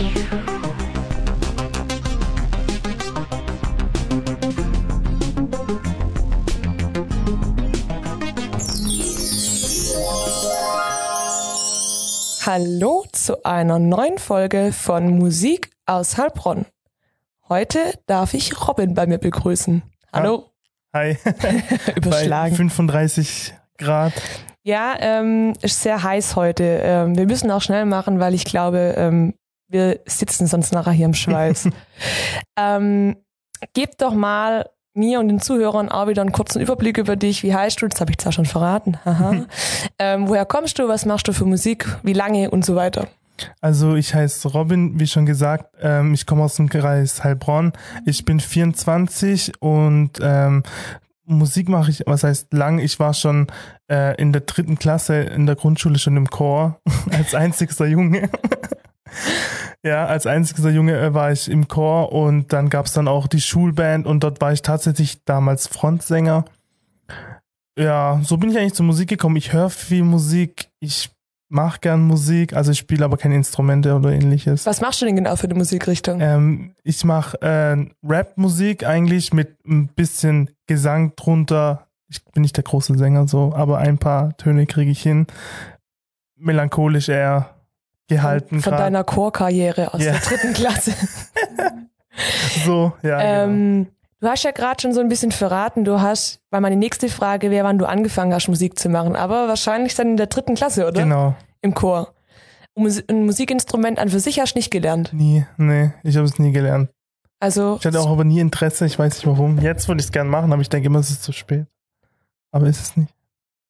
Hallo zu einer neuen Folge von Musik aus Heilbronn. Heute darf ich Robin bei mir begrüßen. Hallo. Hi. Überschlagen. Bei 35 Grad. Ja, ähm, ist sehr heiß heute. Ähm, wir müssen auch schnell machen, weil ich glaube, ähm, wir sitzen sonst nachher hier im Schweiß. ähm, gib doch mal mir und den Zuhörern auch wieder einen kurzen Überblick über dich. Wie heißt du? Das habe ich zwar schon verraten. Ähm, woher kommst du? Was machst du für Musik? Wie lange und so weiter? Also ich heiße Robin, wie schon gesagt. Ähm, ich komme aus dem Kreis Heilbronn. Ich bin 24 und ähm, Musik mache ich, was heißt lang? Ich war schon äh, in der dritten Klasse in der Grundschule schon im Chor als einzigster Junge. Ja, als einzigster Junge äh, war ich im Chor und dann gab's dann auch die Schulband und dort war ich tatsächlich damals Frontsänger. Ja, so bin ich eigentlich zur Musik gekommen. Ich höre viel Musik, ich mache gern Musik, also ich spiele aber keine Instrumente oder ähnliches. Was machst du denn genau für eine Musikrichtung? Ähm, ich mache äh, Rap-Musik eigentlich mit ein bisschen Gesang drunter. Ich bin nicht der große Sänger so, aber ein paar Töne kriege ich hin. Melancholisch eher gehalten. Von grad. deiner Chorkarriere aus Ja. der dritten Klasse. So, ja. genau. ähm, du hast ja gerade schon so ein bisschen verraten, du hast, weil meine nächste Frage wäre, wann du angefangen hast, Musik zu machen. Aber wahrscheinlich dann in der dritten Klasse, oder? Genau. Im Chor. Und Ein Musikinstrument an für sich hast du nicht gelernt. Nie, nee, ich habe es nie gelernt. Also, Ich hatte auch aber nie Interesse, ich weiß nicht warum. Jetzt würde ich es gern machen, aber ich denke immer, es ist zu spät. Aber ist es nicht.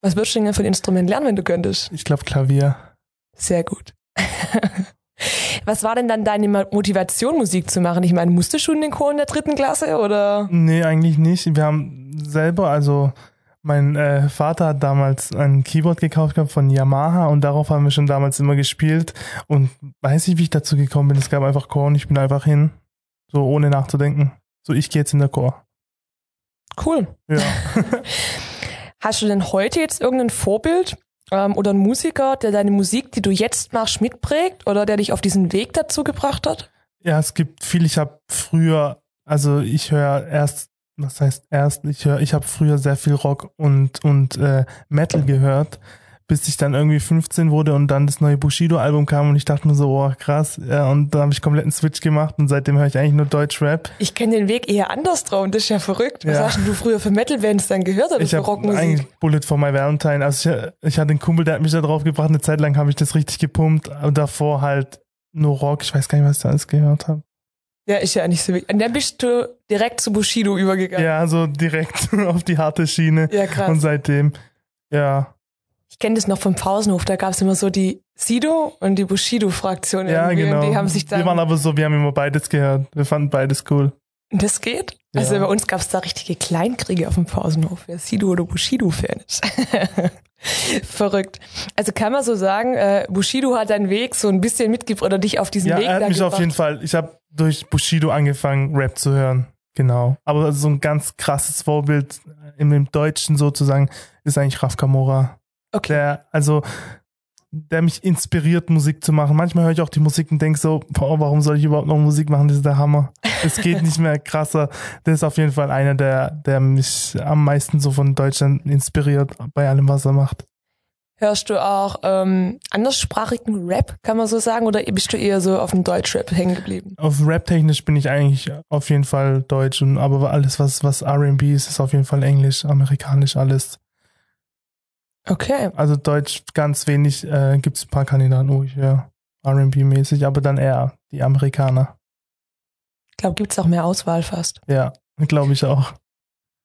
was würdest du denn für ein Instrument lernen, wenn du könntest? Ich glaube Klavier. Sehr gut. Was war denn dann deine Motivation, Musik zu machen? Ich meine, musstest du in den Chor in der dritten Klasse oder? Nee, eigentlich nicht. Wir haben selber, also mein äh, Vater hat damals ein Keyboard gekauft gehabt von Yamaha und darauf haben wir schon damals immer gespielt. Und weiß ich, wie ich dazu gekommen bin. Es gab einfach Chor und ich bin einfach hin. So ohne nachzudenken. So, ich gehe jetzt in der Chor. Cool. Ja. Hast du denn heute jetzt irgendein Vorbild ähm, oder einen Musiker, der deine Musik, die du jetzt machst, mitprägt oder der dich auf diesen Weg dazu gebracht hat? Ja, es gibt viel. Ich habe früher, also ich höre erst, was heißt erst, ich höre, ich habe früher sehr viel Rock und und äh, Metal gehört, bis ich dann irgendwie 15 wurde und dann das neue Bushido-Album kam und ich dachte mir so, oh krass, ja, und dann habe ich komplett einen Switch gemacht und seitdem höre ich eigentlich nur Deutsch-Rap. Ich kenne den Weg eher andersrum, das ist ja verrückt. Was Ja. hast du früher für Metal-Bands dann gehört oder Ich für habe Rockmusik? eigentlich Bullet for My Valentine. Also ich, ich hatte einen Kumpel, der hat mich da drauf gebracht. Eine Zeit lang habe ich das richtig gepumpt. Und davor halt nur Rock. Ich weiß gar nicht, was ich da alles gehört habe. Ja, ist ja nicht so wichtig. Und dann bist du direkt zu Bushido übergegangen. Ja, so direkt auf die harte Schiene. Ja, krass. Und seitdem, ja, Ich kenne das noch vom Pausenhof, da gab es immer so die Sido und die Bushido-Fraktion. ja, genau. Die haben sich dann. wir waren aber so, wir haben immer beides gehört. Wir fanden beides cool. das geht? Ja. Also bei uns gab es da richtige Kleinkriege auf dem Pausenhof, wer Sido oder Bushido-Fan ist. Verrückt. Also kann man so sagen, äh, Bushido hat deinen Weg so ein bisschen mitgebracht oder dich auf diesen Ja, Weg er hat mich gebracht. auf jeden Fall, ich habe durch Bushido angefangen, Rap zu hören. Genau. Aber so ein ganz krasses Vorbild im, im Deutschen sozusagen ist eigentlich Raf Kamora. Okay. Der, also, der mich inspiriert, Musik zu machen. Manchmal höre ich auch die Musik und denke so, boah, warum soll ich überhaupt noch Musik machen? Das ist der Hammer. Es geht nicht mehr krasser. Der ist auf jeden Fall einer, der, der mich am meisten so von Deutschland inspiriert bei allem, was er macht. Hörst du auch ähm, anderssprachigen Rap, kann man so sagen, oder bist du eher so auf dem Deutschrap hängen geblieben? Auf Rap-technisch bin ich eigentlich auf jeden Fall deutsch, und, aber alles, was, was R&B ist, ist auf jeden Fall englisch, amerikanisch, alles. Okay. Also deutsch ganz wenig, äh, gibt es ein paar Kandidaten, wo ich höre, R&B-mäßig, aber dann eher die Amerikaner. Ich glaube, gibt's auch mehr Auswahl fast. Ja, glaube ich auch.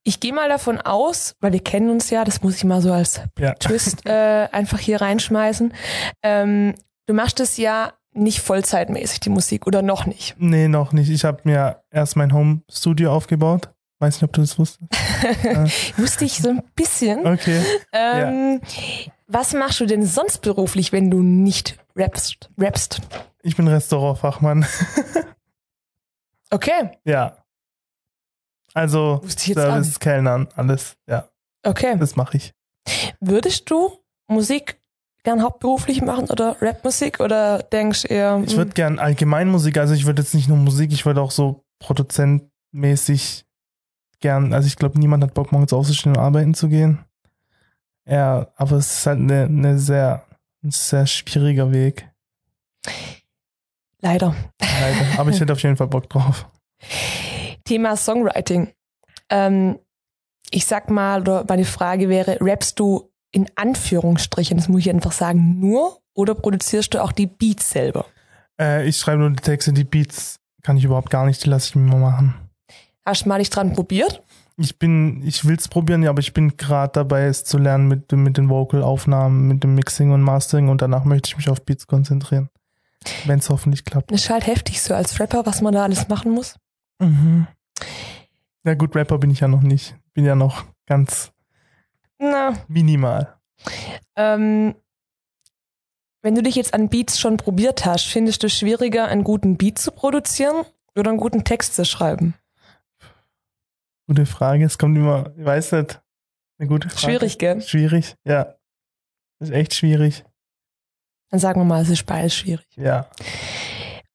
Ich gehe mal davon aus, weil wir kennen uns ja, das muss ich mal so als Ja. Twist äh, einfach hier reinschmeißen. Ähm, du machst es ja nicht vollzeitmäßig, die Musik, oder noch nicht. Nee, noch nicht. Ich habe mir erst mein Home-Studio aufgebaut. Weiß nicht, ob du das wusstest. Wusste ich so ein bisschen. Okay. Ähm, Was machst du denn sonst beruflich, wenn du nicht rappst? rappst? Ich bin Restaurantfachmann. Okay, ja. Also, Service, Kellnern, alles. Ja, okay. das mache ich. Würdest du Musik gern hauptberuflich machen oder Rapmusik oder denkst du eher. Ich würde gern Allgemeinmusik, also ich würde jetzt nicht nur Musik, ich würde auch so produzentmäßig gern, also ich glaube, niemand hat Bock, morgens aufzustehen und arbeiten zu gehen. Ja, aber es ist halt eine, eine sehr, ein sehr schwieriger Weg. Leider. Leider. Aber ich hätte auf jeden Fall Bock drauf. Thema Songwriting. Ähm, ich sag mal, oder meine Frage wäre, rappst du in Anführungsstrichen, das muss ich einfach sagen, nur oder produzierst du auch die Beats selber? Äh, ich schreibe nur die Texte, die Beats kann ich überhaupt gar nicht, die lasse ich mir mal machen. Hast du mal dich dran probiert? Ich bin, ich will es probieren, ja, aber ich bin gerade dabei, es zu lernen mit, mit den Vocal-Aufnahmen, mit dem Mixing und Mastering und danach möchte ich mich auf Beats konzentrieren. Wenn es hoffentlich klappt. Das ist halt heftig so als Rapper, was man da alles machen muss. Mhm. Ja gut, Rapper bin ich ja noch nicht. Bin ja noch ganz Na, minimal. ähm, wenn du dich jetzt an Beats schon probiert hast, findest du es schwieriger, einen guten Beat zu produzieren oder einen guten Text zu schreiben? Gute Frage. Es kommt immer, ich weiß nicht. Eine gute Frage. Schwierig, gell? Schwierig, ja. Das ist echt schwierig. Dann sagen wir mal, es ist beides schwierig. Ja.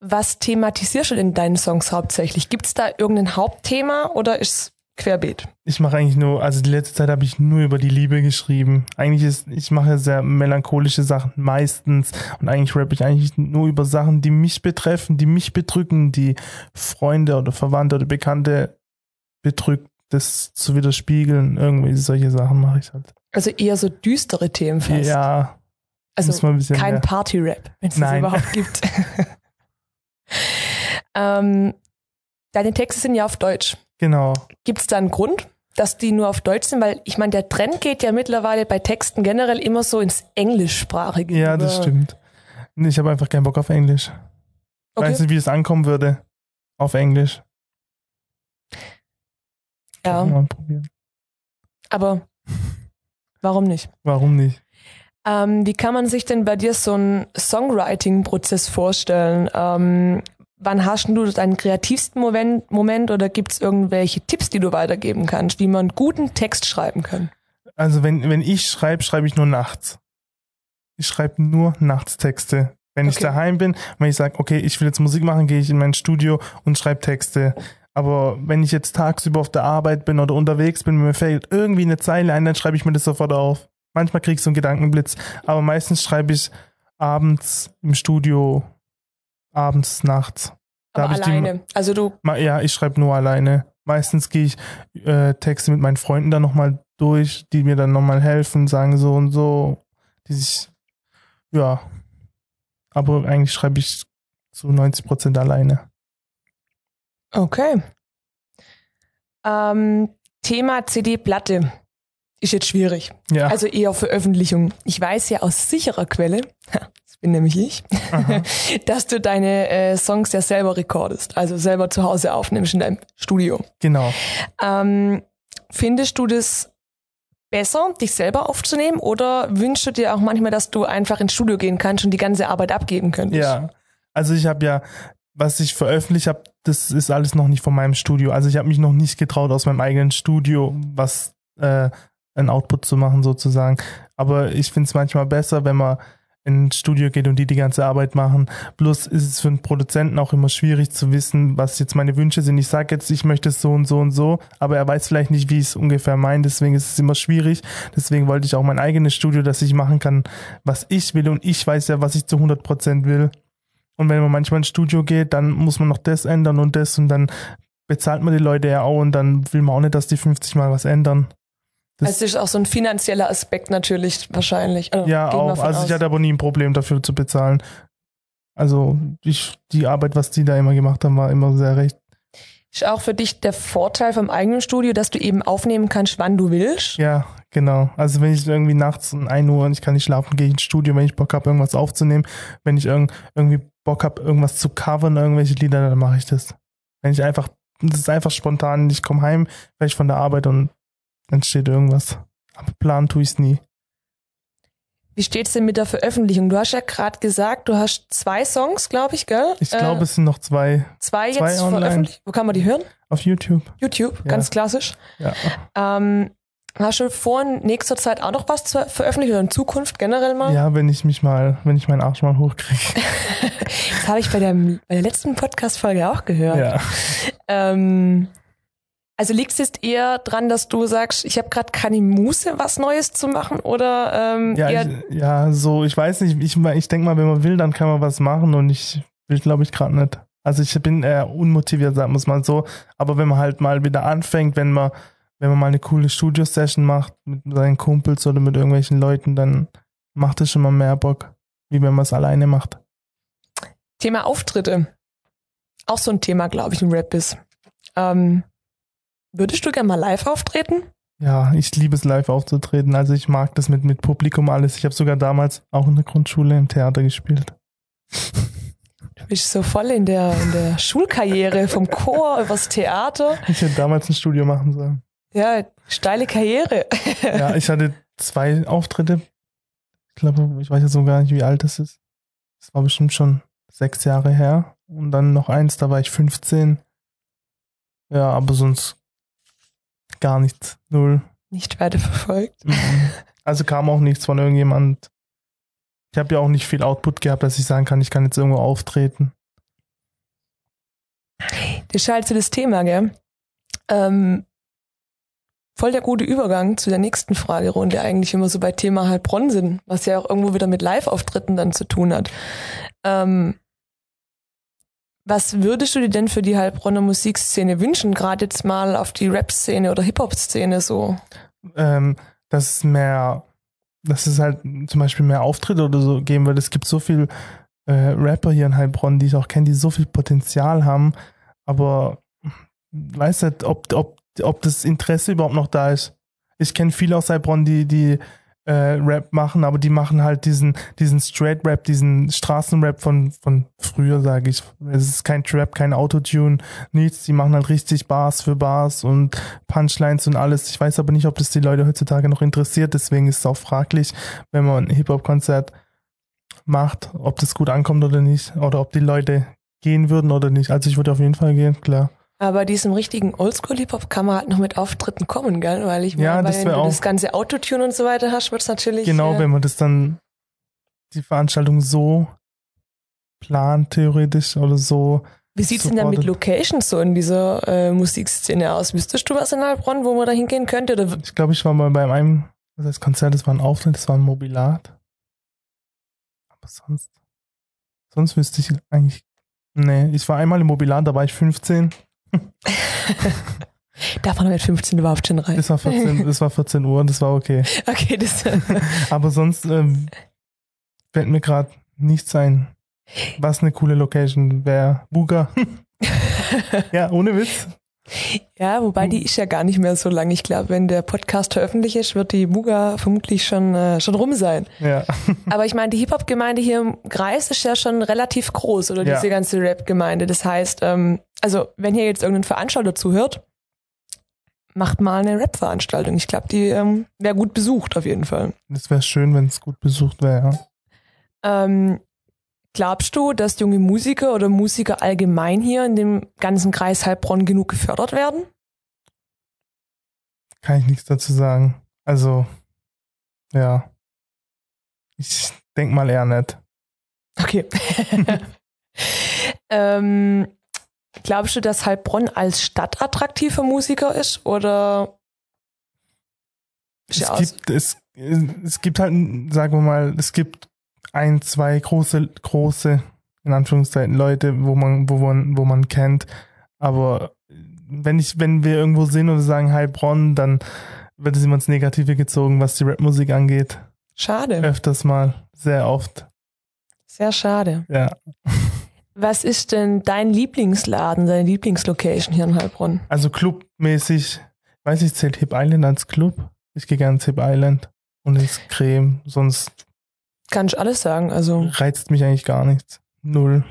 Was thematisierst du in deinen Songs hauptsächlich? Gibt es da irgendein Hauptthema oder ist es querbeet? Ich mache eigentlich nur, also die letzte Zeit habe ich nur über die Liebe geschrieben. Eigentlich ist, ich mache sehr melancholische Sachen meistens und eigentlich rappe ich eigentlich nur über Sachen, die mich betreffen, die mich bedrücken, die Freunde oder Verwandte oder Bekannte bedrückt, das zu widerspiegeln. Irgendwie solche Sachen mache ich halt. Also eher so düstere Themen fast. Ja, also kein. Party-Rap, wenn es das überhaupt gibt. ähm, deine Texte sind ja auf Deutsch. Genau. Gibt es da einen Grund, dass die nur auf Deutsch sind? Weil ich meine, der Trend geht ja mittlerweile bei Texten generell immer so ins Englischsprachige. Ja, das stimmt. Ich habe einfach keinen Bock auf Englisch. Okay. Weiß nicht, wie es ankommen würde. Auf Englisch. Ja, Mal probieren. aber warum nicht? Warum nicht? Ähm, wie kann man sich denn bei dir so einen Songwriting-Prozess vorstellen? Ähm, wann hast du deinen kreativsten Moment, Moment oder gibt es irgendwelche Tipps, die du weitergeben kannst, wie man guten Text schreiben kann? Also wenn, wenn ich schreibe, schreibe ich nur nachts. Ich schreibe nur nachts Texte. Wenn ich Okay. daheim bin, wenn ich sage, okay, ich will jetzt Musik machen, gehe ich in mein Studio und schreibe Texte. Aber wenn ich jetzt tagsüber auf der Arbeit bin oder unterwegs bin, mir fällt irgendwie eine Zeile ein, dann schreibe ich mir das sofort auf. Manchmal krieg ich so einen Gedankenblitz, aber meistens schreibe ich abends im Studio, abends, nachts. Da Aber ich die- alleine. Also du, Ja, ich schreibe nur alleine. Meistens gehe ich äh, Texte mit meinen Freunden dann nochmal durch, die mir dann nochmal helfen, sagen so und so, die sich, ja. Aber eigentlich schreibe ich zu 90 Prozent alleine. Okay. Ähm, Thema CD-Platte ist jetzt schwierig. Ja. Also eher Veröffentlichung. Ich weiß ja aus sicherer Quelle, das bin nämlich ich, Aha. dass du deine äh, Songs ja selber recordest, also selber zu Hause aufnimmst in deinem Studio. genau. Ähm, findest du das besser, dich selber aufzunehmen oder wünschst du dir auch manchmal, dass du einfach ins Studio gehen kannst und die ganze Arbeit abgeben könntest? Ja. Also ich habe ja, was ich veröffentlicht habe, das ist alles noch nicht von meinem Studio. Also ich habe mich noch nicht getraut, aus meinem eigenen Studio was äh, ein Output zu machen sozusagen. Aber ich finde es manchmal besser, wenn man in ein Studio geht und die die ganze Arbeit machen. Plus ist es für einen Produzenten auch immer schwierig zu wissen, was jetzt meine Wünsche sind. Ich sage jetzt, ich möchte es so und so und so, aber er weiß vielleicht nicht, wie ich es ungefähr meine. Deswegen ist es immer schwierig. Deswegen wollte ich auch mein eigenes Studio, dass ich machen kann, was ich will. Und ich weiß ja, was ich zu 100% will. Und wenn man manchmal ins Studio geht, dann muss man noch das ändern und das und dann bezahlt man die Leute ja auch und dann will man auch nicht, dass die 50 Mal was ändern. Das- Also es ist auch so ein finanzieller Aspekt natürlich wahrscheinlich. Also, Ja, auch. Also aus. ich hatte aber nie ein Problem dafür zu bezahlen. Also ich, die Arbeit, was die da immer gemacht haben, war immer sehr recht. Ist auch für dich der Vorteil vom eigenen Studio, dass du eben aufnehmen kannst, wann du willst? Ja, genau. Also wenn ich irgendwie nachts um 1 Uhr und ich kann nicht schlafen, gehe ich ins Studio, wenn ich Bock habe, irgendwas aufzunehmen. Wenn ich irgend, irgendwie Bock habe, irgendwas zu covern, irgendwelche Lieder, dann mache ich das. Wenn ich einfach, das ist einfach spontan, ich komme heim, vielleicht von der Arbeit und entsteht irgendwas. Aber planen tue ich es nie. Wie steht's denn mit der Veröffentlichung? Du hast ja gerade gesagt, du hast zwei Songs, glaube ich, gell? Ich glaube, es sind noch zwei zwei zwei jetzt online. veröffentlicht. Wo kann man die hören? auf YouTube. YouTube, Ja. ganz klassisch. Ja. Ähm, Hast du vor, in nächster Zeit auch noch was zu veröffentlichen oder in Zukunft generell mal? Ja, wenn ich mich mal, wenn ich meinen Arsch mal hochkriege. das habe ich bei der, bei der letzten Podcast-Folge auch gehört. Ja. Ähm, also liegt es jetzt eher dran, dass du sagst, ich habe gerade keine Muße, was Neues zu machen oder ähm, Ja, eher, ich, ja, so, ich weiß nicht, ich, ich denke mal, wenn man will, dann kann man was machen und ich will, glaube ich, gerade nicht. Also ich bin eher unmotiviert, sagen wir es mal so. Aber wenn man halt mal wieder anfängt, wenn man, wenn man mal eine coole Studio-Session macht mit seinen Kumpels oder mit irgendwelchen Leuten, dann macht es schon mal mehr Bock, wie wenn man es alleine macht. Thema Auftritte. Auch so ein Thema, glaube ich, im Rap ist. Ähm, würdest du gerne mal live auftreten? Ja, ich liebe es live aufzutreten. Also ich mag das mit, mit Publikum alles. Ich habe sogar damals auch in der Grundschule im Theater gespielt. Du bist so voll in der, in der Schulkarriere, vom Chor übers Theater. Ich hätte damals ein Studio machen sollen. Ja, steile Karriere. Ja, ich hatte zwei Auftritte. Ich glaube, ich weiß jetzt so gar nicht, wie alt das ist. Das war bestimmt schon sechs Jahre her. Und dann noch eins, da war ich 15. Ja, aber sonst gar nichts. Null. Nicht weiter verfolgt. Mhm. Also kam auch nichts von irgendjemand. Ich habe ja auch nicht viel Output gehabt, dass ich sagen kann, ich kann jetzt irgendwo auftreten. Das ist halt so das Thema, gell? Ähm, voll der gute Übergang zu der nächsten Fragerunde eigentlich immer so bei Thema Heilbronn sind, was ja auch irgendwo wieder mit Live-Auftritten dann zu tun hat. Ähm, was würdest du dir denn für die Heilbronner Musikszene wünschen, gerade jetzt mal auf die Rap-Szene oder Hip-Hop-Szene so? Ähm, dass es mehr, dass es halt zum Beispiel mehr Auftritte oder so geben wird. Es gibt so viel äh, Rapper hier in Heilbronn, die ich auch kenne, die so viel Potenzial haben, aber weiß nicht, ob, ob, ob das Interesse überhaupt noch da ist. Ich kenne viele aus Heilbronn, die, die äh, Rap machen, aber die machen halt diesen, diesen Straight Rap, diesen Straßenrap von, von früher, sage ich. Es ist kein Trap, kein Autotune, nichts. Die machen halt richtig Bars für Bars und Punchlines und alles. Ich weiß aber nicht, ob das die Leute heutzutage noch interessiert, deswegen ist es auch fraglich, wenn man ein Hip-Hop-Konzert macht, ob das gut ankommt oder nicht, oder ob die Leute gehen würden oder nicht. Also ich würde auf jeden Fall gehen, klar. Aber diesem richtigen Oldschool-Hip-Hop kann man halt noch mit Auftritten kommen, gell? Weil ich Ja, meine, das wenn du auch- das ganze Autotune und so weiter hast, wird es natürlich. Genau, äh, wenn man das dann die Veranstaltung so plant, theoretisch, oder so. Wie sieht's denn dann mit. Locations so in dieser äh, Musikszene aus? Wüsstest du was in Heilbronn, wo man da hingehen könnte? Oder Ich glaube, ich war mal bei einem, was heißt Konzert, das war ein Auftritt, das war ein Mobilat. Aber sonst, sonst wüsste ich eigentlich, nee, ich war einmal im Mobilat, da war ich 15. darf man mit 15 überhaupt schon rein? Das war 14, das war 14 Uhr, das war okay. Okay, das. Aber sonst ähm, fällt mir gerade nichts ein. Was eine coole Location wäre. Buga. ja, ohne Witz. Ja, wobei die ist ja gar nicht mehr so lang. Ich glaube, wenn der Podcast veröffentlicht ist, wird die Muga vermutlich schon, äh, schon rum sein. Ja. Aber ich meine, die Hip-Hop-Gemeinde hier im Kreis ist ja schon relativ groß, oder Ja. diese ganze Rap-Gemeinde. Das heißt, ähm, also wenn hier jetzt irgendein Veranstalter zuhört, macht mal eine Rap-Veranstaltung. Ich glaube, die ähm, wäre gut besucht auf jeden Fall. Das wäre schön, wenn es gut besucht wäre. Ja. Ähm, glaubst du, dass junge Musiker oder Musiker allgemein hier in dem ganzen Kreis Heilbronn genug gefördert werden? Kann ich nichts dazu sagen. Also, ja. Ich denk mal eher nicht. Okay. ähm, glaubst du, dass Heilbronn als Stadt attraktiv für Musiker ist oder Es gibt, es, es gibt halt, sagen wir mal, es gibt ein, zwei große, große, in Anführungszeichen, Leute, wo man, wo man, wo man kennt. Aber wenn ich, wenn wir irgendwo sind und sagen Heilbronn, dann wird es immer ins Negative gezogen, was die Rapmusik angeht. Schade. Öfters mal, sehr oft. Sehr schade. Ja. Was ist denn dein Lieblingsladen, deine Lieblingslocation hier in Heilbronn? Also clubmäßig, weiß ich, zählt Hip Island als Club. Ich gehe gerne ins Hip Island und ins Creme, sonst Kann ich alles sagen. Also, reizt mich eigentlich gar nichts. Null.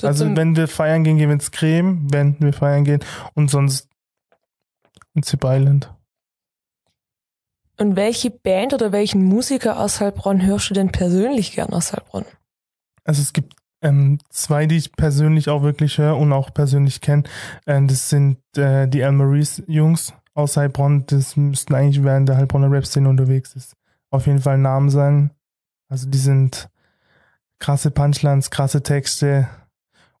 so also wenn wir feiern gehen, gehen wir ins Creme, wenn wir feiern gehen und sonst ins Hip Island. und welche Band oder welchen Musiker aus Heilbronn hörst du denn persönlich gern aus Heilbronn? Also es gibt ähm, zwei, die ich persönlich auch wirklich höre und auch persönlich kenne. Ähm, das sind äh, die Al Maurice Jungs, aus Heilbronn, das müssten eigentlich während der Heilbronner Rap-Szene unterwegs ist. Auf jeden Fall Namen sagen. Also die sind krasse Punchlines, krasse Texte.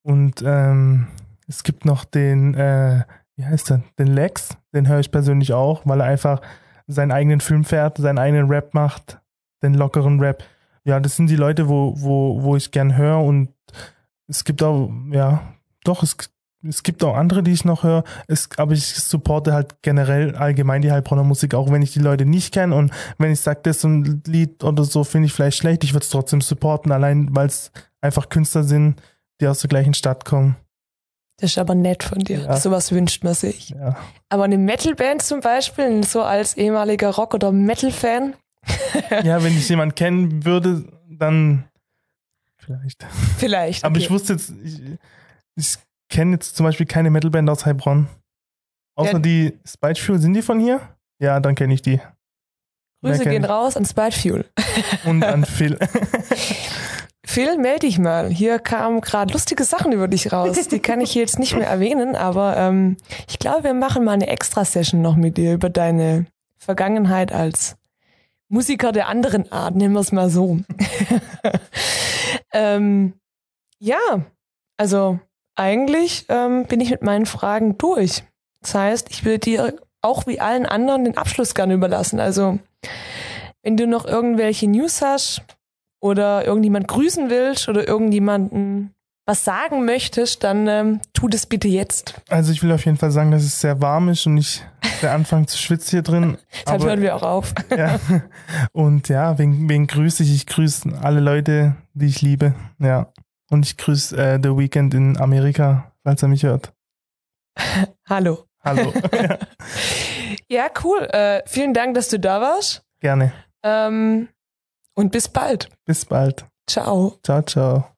Und ähm, es gibt noch den, äh, wie heißt der? Den Lex, den höre ich persönlich auch, weil er einfach seinen eigenen Film fährt, seinen eigenen Rap macht, den lockeren Rap. Ja, das sind die Leute, wo, wo, wo ich gern höre und es gibt auch, ja, doch, es, es gibt auch andere, die ich noch höre, es, aber ich supporte halt generell allgemein die Heilbronner Musik, auch wenn ich die Leute nicht kenne und wenn ich sage, das ist ein Lied oder so, finde ich vielleicht schlecht, ich würde es trotzdem supporten, allein weil es einfach Künstler sind, die aus der gleichen Stadt kommen. Das ist aber nett von dir. Ja. Sowas wünscht man sich. Ja. Aber eine Metalband zum Beispiel, so als ehemaliger Rock- oder Metal-Fan. ja, wenn ich jemanden kennen würde, dann vielleicht. Vielleicht. Aber ich wusste jetzt, ich, ich kenne jetzt zum Beispiel keine Metalband aus Heilbronn. Außer ja. die Spitefuel, sind die von hier? Ja, dann kenne ich die. Grüße gehen raus an Spitefuel. Und an Phil. Phil, melde dich mal. Hier kamen gerade lustige Sachen über dich raus. Die kann ich jetzt nicht mehr erwähnen, aber ähm, ich glaube, wir machen mal eine Extra-Session noch mit dir über deine Vergangenheit als Musiker der anderen Art, nehmen wir es mal so. ähm, ja, also eigentlich ähm, bin ich mit meinen Fragen durch. Das heißt, ich will dir auch wie allen anderen den Abschluss gerne überlassen. Also, wenn du noch irgendwelche News hast, oder irgendjemand grüßen willst oder irgendjemanden was sagen möchtest, dann ähm, tu das bitte jetzt. Also ich will auf jeden Fall sagen, dass es sehr warm ist und ich der Anfang zu schwitzen hier drin. Dann hören wir auch auf. ja. Und ja, wen, wen grüße ich? Ich grüße alle Leute, die ich liebe. Ja. Und ich grüße äh, The Weekend in Amerika, falls er mich hört. Hallo. Hallo. ja, cool. Äh, vielen Dank, dass du da warst. Gerne. Ähm, und bis bald. Bis bald. Ciao. Ciao, ciao.